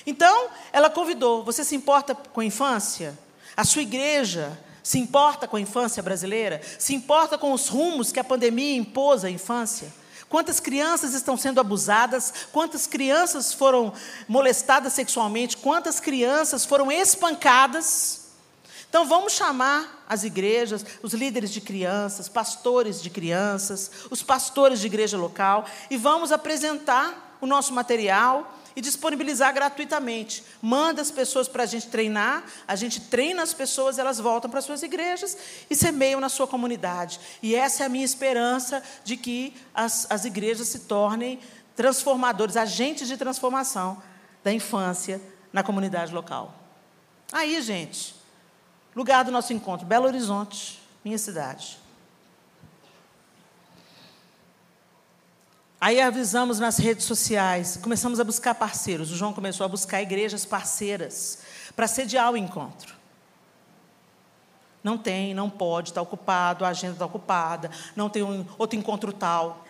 Então, ela convidou: você se importa com a infância? A sua igreja se importa com a infância brasileira? Se importa com os rumos que a pandemia impôs à infância? Quantas crianças estão sendo abusadas? Quantas crianças foram molestadas sexualmente? Quantas crianças foram espancadas? Então vamos chamar as igrejas, os líderes de crianças, pastores de crianças, os pastores de igreja local e vamos apresentar o nosso material e disponibilizar gratuitamente. Manda as pessoas para a gente treinar, a gente treina as pessoas, elas voltam para suas igrejas e semeiam na sua comunidade. E essa é a minha esperança de que as, as igrejas se tornem transformadores, agentes de transformação da infância na comunidade local. Aí, gente, lugar do nosso encontro, Belo Horizonte, minha cidade. Aí avisamos nas redes sociais, começamos a buscar parceiros. O João começou a buscar igrejas parceiras para sediar o encontro. Não tem, não pode, está ocupado, a agenda está ocupada, não tem um, outro encontro tal.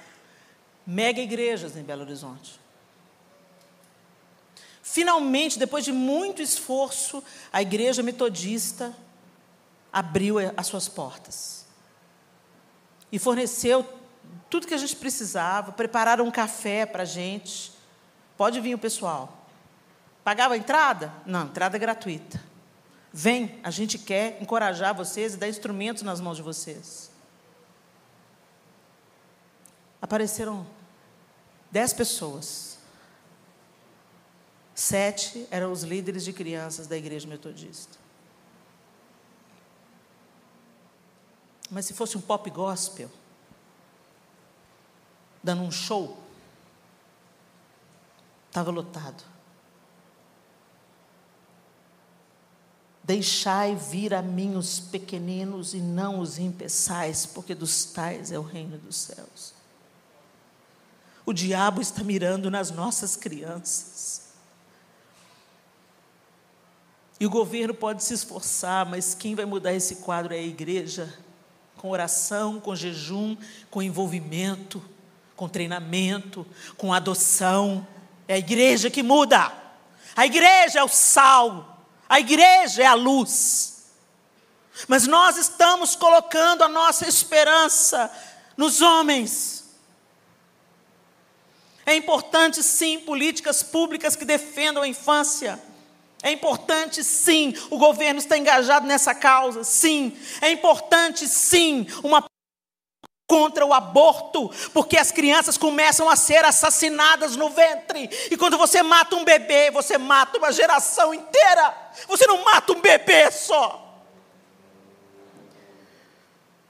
Mega igrejas em Belo Horizonte. Finalmente, depois de muito esforço, a igreja metodista abriu as suas portas e forneceu tudo que a gente precisava, prepararam um café para a gente. Pode vir o pessoal. Pagava a entrada? Não, entrada gratuita. Vem, a gente quer encorajar vocês e dar instrumentos nas mãos de vocês. Apareceram dez pessoas. Sete eram os líderes de crianças da igreja metodista. Mas se fosse um pop gospel, dando um show. Estava lotado. Deixai vir a mim os pequeninos e não os impeçais, porque dos tais é o reino dos céus. O diabo está mirando nas nossas crianças. E o governo pode se esforçar, mas quem vai mudar esse quadro é a igreja, com oração, com jejum, com envolvimento com treinamento, com adoção. É a igreja que muda. A igreja é o sal. A igreja é a luz. Mas nós estamos colocando a nossa esperança nos homens. É importante, sim, políticas públicas que defendam a infância. É importante, sim, o governo está engajado nessa causa, sim. É importante, sim, uma contra o aborto, porque as crianças começam a ser assassinadas no ventre. E quando você mata um bebê, você mata uma geração inteira. Você não mata um bebê só.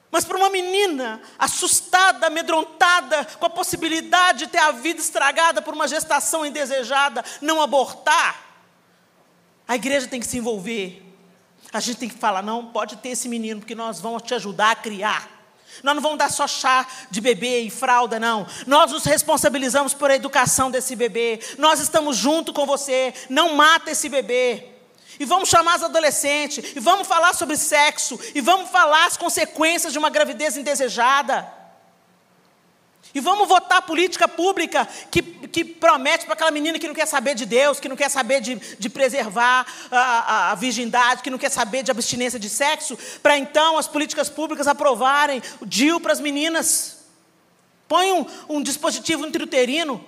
Mas para uma menina assustada, amedrontada, com a possibilidade de ter a vida estragada por uma gestação indesejada, não abortar, a igreja tem que se envolver. A gente tem que falar: não, pode ter esse menino, porque nós vamos te ajudar a criar. Nós não vamos dar só chá de bebê e fralda, não. Nós nos responsabilizamos por a educação desse bebê. Nós estamos junto com você. Não mata esse bebê. E vamos chamar os adolescentes. E vamos falar sobre sexo. E vamos falar as consequências de uma gravidez indesejada. E vamos votar política pública que, que promete para aquela menina que não quer saber de Deus, que não quer saber de, de preservar a, a, a virgindade, que não quer saber de abstinência de sexo, para então as políticas públicas aprovarem o DIU para as meninas. Põe um, um dispositivo intrauterino,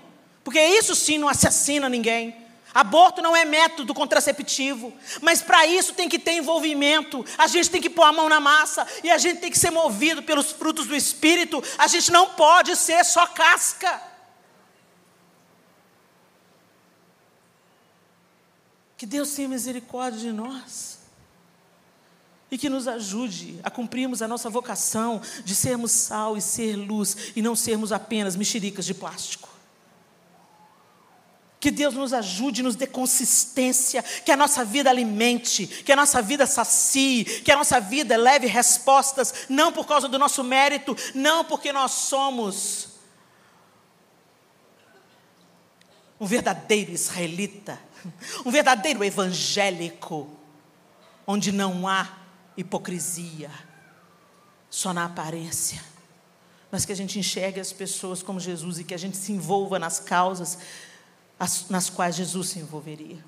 porque isso sim não assassina ninguém. Aborto não é método contraceptivo, mas para isso tem que ter envolvimento. A gente tem que pôr a mão na massa e a gente tem que ser movido pelos frutos do Espírito. A gente não pode ser só casca. Que Deus tenha misericórdia de nós e que nos ajude a cumprirmos a nossa vocação de sermos sal e ser luz e não sermos apenas mexericas de plástico. Que Deus nos ajude, nos dê consistência, que a nossa vida alimente, que a nossa vida sacie, que a nossa vida leve respostas, não por causa do nosso mérito, não porque nós somos um verdadeiro israelita, um verdadeiro evangélico, onde não há hipocrisia, só na aparência, mas que a gente enxergue as pessoas como Jesus e que a gente se envolva nas causas nas quais Jesus se envolveria.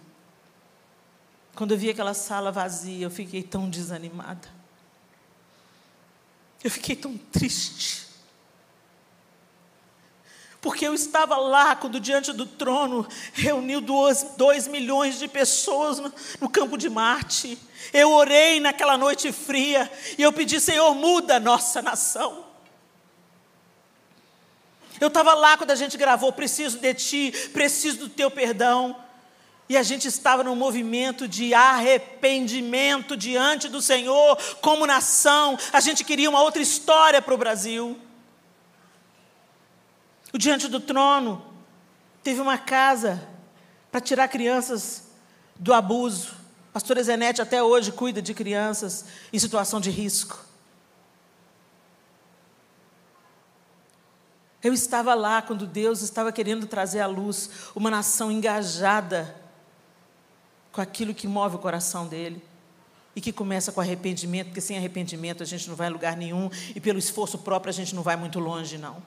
Quando eu vi aquela sala vazia, eu fiquei tão desanimada. Eu fiquei tão triste. Porque eu estava lá, quando diante do trono reuniu dois, dois milhões de pessoas no, no campo de Marte. Eu orei naquela noite fria e eu pedi, Senhor, muda a nossa nação. Eu estava lá quando a gente gravou Preciso de Ti, Preciso do Teu Perdão. E a gente estava num movimento de arrependimento diante do Senhor, como nação. A gente queria uma outra história para o Brasil. O Diante do Trono teve uma casa para tirar crianças do abuso. Pastora Zenete até hoje cuida de crianças em situação de risco. Eu estava lá quando Deus estava querendo trazer à luz uma nação engajada com aquilo que move o coração dele. E que começa com arrependimento, porque sem arrependimento a gente não vai a lugar nenhum, e pelo esforço próprio a gente não vai muito longe, não.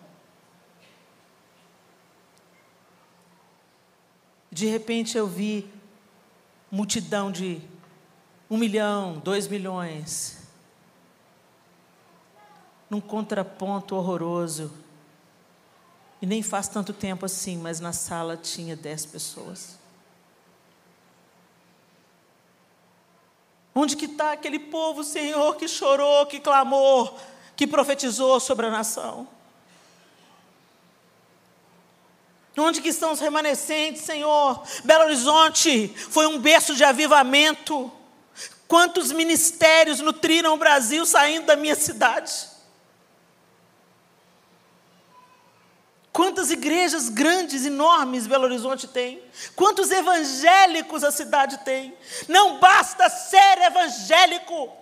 De repente eu vi multidão de um milhão, dois milhões, num contraponto horroroso. E nem faz tanto tempo assim, mas na sala tinha dez pessoas. Onde que está aquele povo, Senhor, que chorou, que clamou, que profetizou sobre a nação? Onde que estão os remanescentes, Senhor? Belo Horizonte foi um berço de avivamento. Quantos ministérios nutriram o Brasil saindo da minha cidade? Quantas igrejas grandes, enormes Belo Horizonte tem? Quantos evangélicos a cidade tem? Não basta ser evangélico.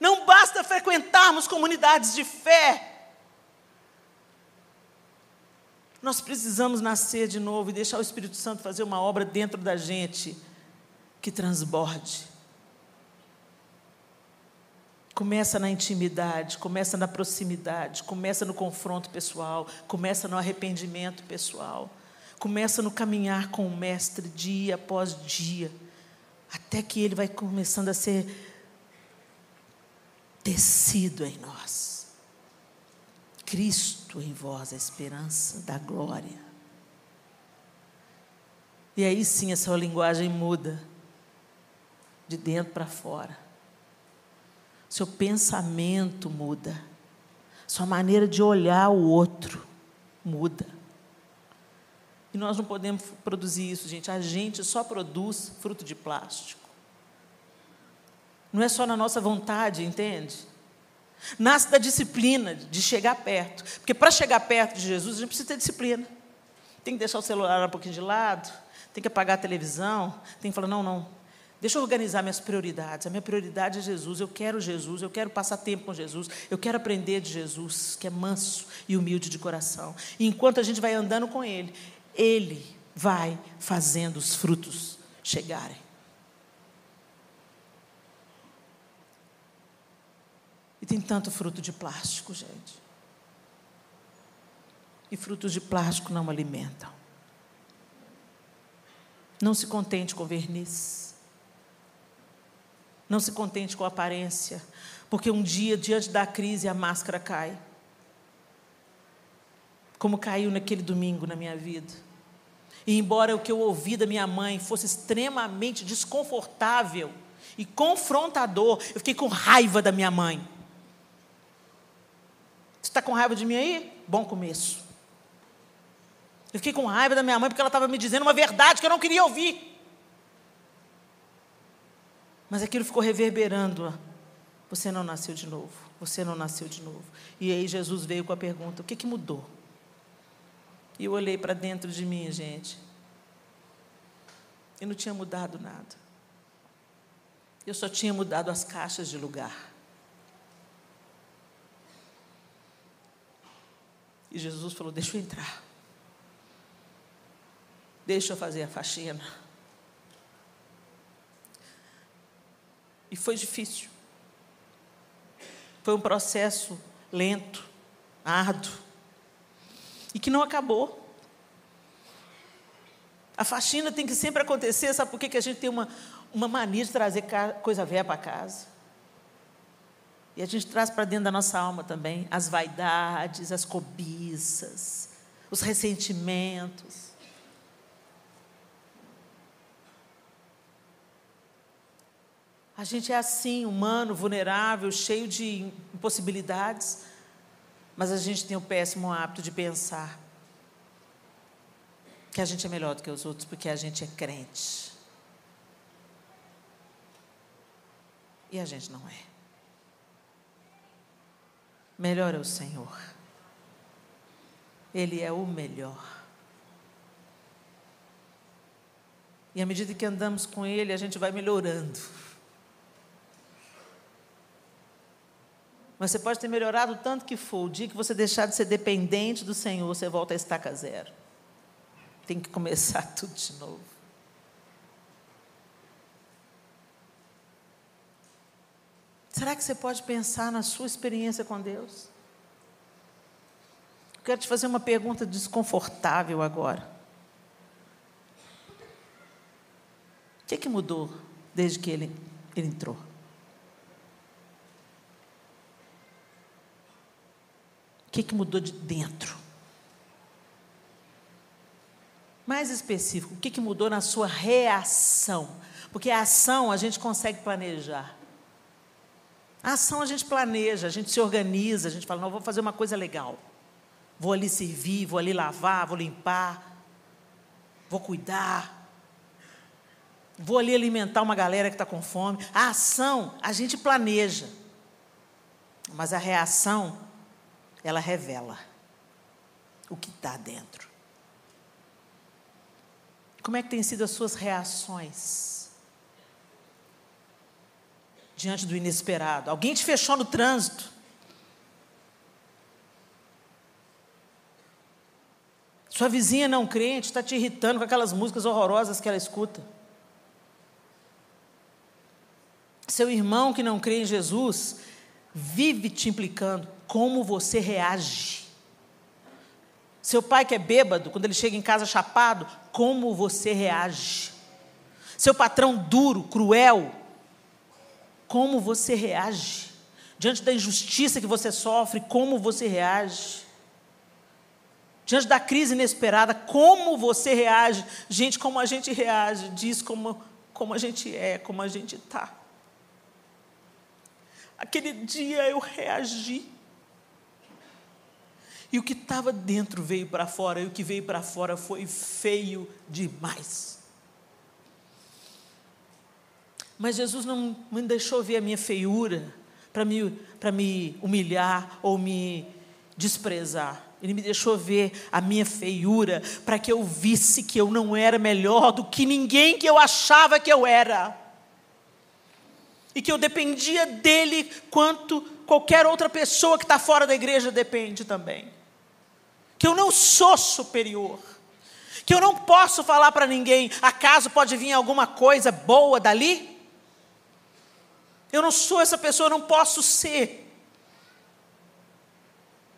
Não basta frequentarmos comunidades de fé. Nós precisamos nascer de novo e deixar o Espírito Santo fazer uma obra dentro da gente que transborde. Começa na intimidade, começa na proximidade, começa no confronto pessoal, começa no arrependimento pessoal, começa no caminhar com o Mestre dia após dia, até que ele vai começando a ser tecido em nós. Cristo em vós, a esperança da glória. E aí sim essa linguagem muda, de dentro para fora. Seu pensamento muda. Sua maneira de olhar o outro muda. E nós não podemos produzir isso, gente. A gente só produz fruto de plástico. Não é só na nossa vontade, entende? Nasce da disciplina de chegar perto. Porque para chegar perto de Jesus, a gente precisa ter disciplina. Tem que deixar o celular um pouquinho de lado, tem que apagar a televisão, tem que falar: não, não, Deixa eu organizar minhas prioridades. A minha prioridade é Jesus. Eu quero Jesus. Eu quero passar tempo com Jesus. Eu quero aprender de Jesus, que é manso e humilde de coração. E enquanto a gente vai andando com Ele, Ele vai fazendo os frutos chegarem. E tem tanto fruto de plástico, gente. E frutos de plástico não alimentam. Não se contente com verniz. Não se contente com a aparência, porque um dia, diante da crise, a máscara cai. Como caiu naquele domingo na minha vida. E embora o que eu ouvi da minha mãe fosse extremamente desconfortável e confrontador, eu fiquei com raiva da minha mãe. Você está com raiva de mim aí? Bom começo. Eu fiquei com raiva da minha mãe porque ela estava me dizendo uma verdade que eu não queria ouvir. Mas aquilo ficou reverberando. Você não nasceu de novo. Você não nasceu de novo. E aí Jesus veio com a pergunta: o que, que mudou? E eu olhei para dentro de mim, gente. E não tinha mudado nada. Eu só tinha mudado as caixas de lugar. E Jesus falou: Deixa eu entrar. Deixa eu fazer a faxina. E foi difícil. Foi um processo lento, árduo, e que não acabou. A faxina tem que sempre acontecer, sabe por que a gente tem uma, uma mania de trazer coisa velha para casa? E a gente traz para dentro da nossa alma também as vaidades, as cobiças, os ressentimentos. A gente é assim, humano, vulnerável, cheio de impossibilidades. Mas a gente tem o péssimo hábito de pensar que a gente é melhor do que os outros porque a gente é crente. E a gente não é. Melhor é o Senhor. Ele é o melhor. E à medida que andamos com Ele, a gente vai melhorando. Mas você pode ter melhorado tanto que for. O dia que você deixar de ser dependente do Senhor, você volta a estaca zero. Tem que começar tudo de novo. Será que você pode pensar na sua experiência com Deus? Eu quero te fazer uma pergunta desconfortável agora. O que, é que mudou desde que ele, ele entrou? O que, que mudou de dentro? Mais específico, o que, que mudou na sua reação? Porque a ação a gente consegue planejar. A ação a gente planeja, a gente se organiza, a gente fala, não, vou fazer uma coisa legal. Vou ali servir, vou ali lavar, vou limpar, vou cuidar. Vou ali alimentar uma galera que está com fome. A ação a gente planeja, mas a reação, ela revela o que está dentro. Como é que têm sido as suas reações? diante do inesperado. Alguém te fechou no trânsito. Sua vizinha não crente está te irritando com aquelas músicas horrorosas que ela escuta. Seu irmão que não crê em Jesus vive te implicando como você reage. Seu pai que é bêbado, quando ele chega em casa chapado, como você reage. Seu patrão duro, cruel, como você reage. Diante da injustiça que você sofre, como você reage. Diante da crise inesperada, como você reage. Gente, como a gente reage, diz como, como a gente é, como a gente está. Aquele dia eu reagi. E o que estava dentro veio para fora, e o que veio para fora foi feio demais. Mas Jesus não me deixou ver a minha feiura para me, me humilhar ou me desprezar. Ele me deixou ver a minha feiura para que eu visse que eu não era melhor do que ninguém que eu achava que eu era. E que eu dependia dele quanto qualquer outra pessoa que está fora da igreja depende também. Que eu não sou superior. Que eu não posso falar para ninguém, acaso pode vir alguma coisa boa dali? Eu não sou essa pessoa, eu não posso ser.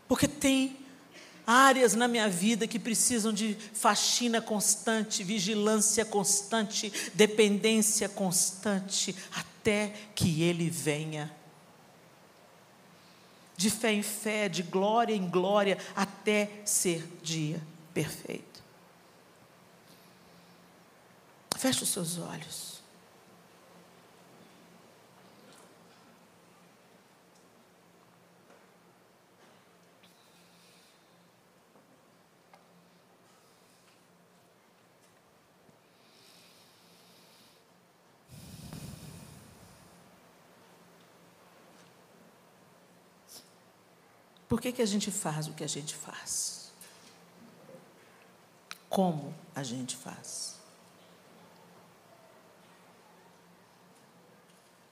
Porque tem áreas na minha vida que precisam de faxina constante, vigilância constante, dependência constante, até que Ele venha. De fé em fé, de glória em glória, até ser dia perfeito. Feche os seus olhos. Por que, que a gente faz o que a gente faz? Como a gente faz?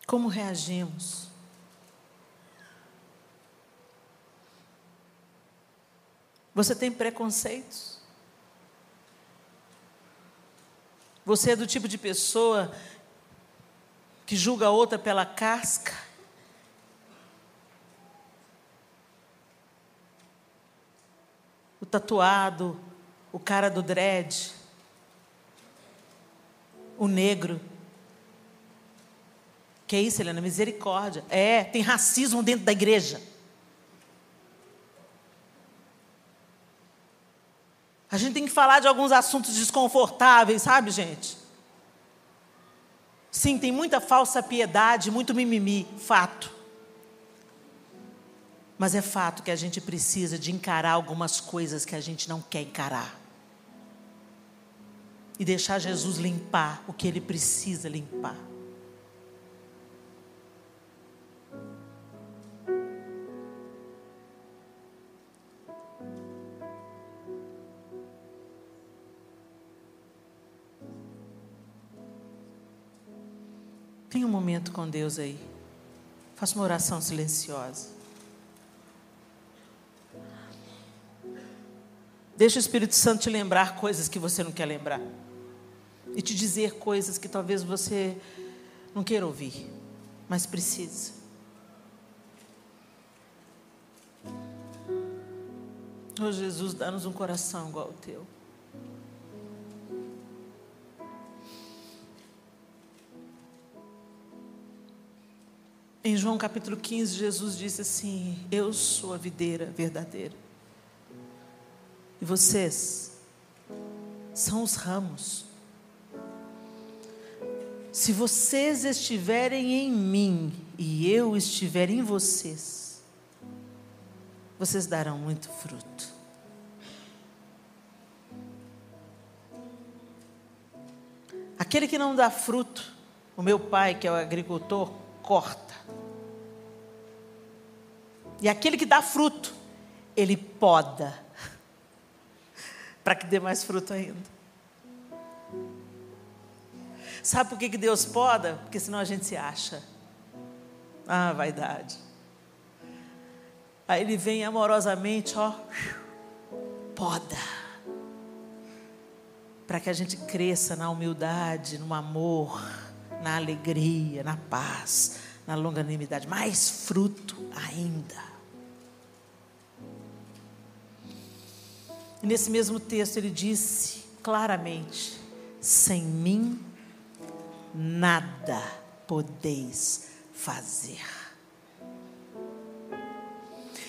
Como reagimos? Você tem preconceitos? Você é do tipo de pessoa que julga a outra pela casca? Tatuado, o cara do dread, o negro. Que é isso, Helena? Misericórdia. É, tem racismo dentro da igreja. A gente tem que falar de alguns assuntos desconfortáveis, sabe, gente? Sim, tem muita falsa piedade, muito mimimi, fato. Mas é fato que a gente precisa de encarar algumas coisas que a gente não quer encarar. E deixar Jesus limpar o que ele precisa limpar. Tenha um momento com Deus aí. Faça uma oração silenciosa. Deixa o Espírito Santo te lembrar coisas que você não quer lembrar. E te dizer coisas que talvez você não queira ouvir, mas precisa. Oh Jesus, dá-nos um coração igual ao teu. Em João capítulo 15, Jesus disse assim: Eu sou a videira verdadeira. E vocês são os ramos. Se vocês estiverem em mim e eu estiver em vocês, vocês darão muito fruto. Aquele que não dá fruto, o meu pai, que é o agricultor, corta. E aquele que dá fruto, ele poda, para que dê mais fruto ainda. Sabe por que, que Deus poda? Porque senão a gente se acha. Ah, vaidade. Aí ele vem amorosamente, ó, poda. Para que a gente cresça na humildade, no amor, na alegria, na paz, na longanimidade. Mais fruto ainda. E nesse mesmo texto ele disse claramente: sem mim nada podeis fazer.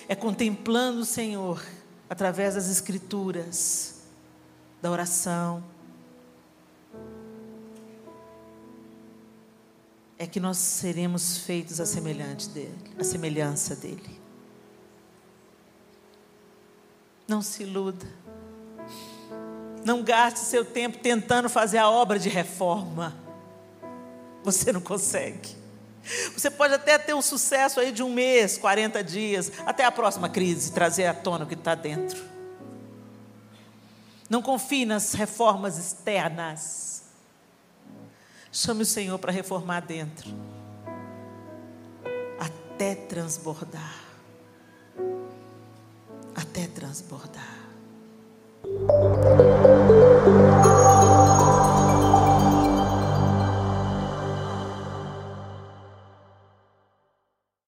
É contemplando o Senhor através das Escrituras, da oração, é que nós seremos feitos a dele, a semelhança dele. Não se iluda. Não gaste seu tempo tentando fazer a obra de reforma. Você não consegue. Você pode até ter um sucesso aí de um mês, 40 dias, até a próxima crise, trazer à tona o que está dentro. Não confie nas reformas externas. Chame o Senhor para reformar dentro, até transbordar. Até transbordar. thank you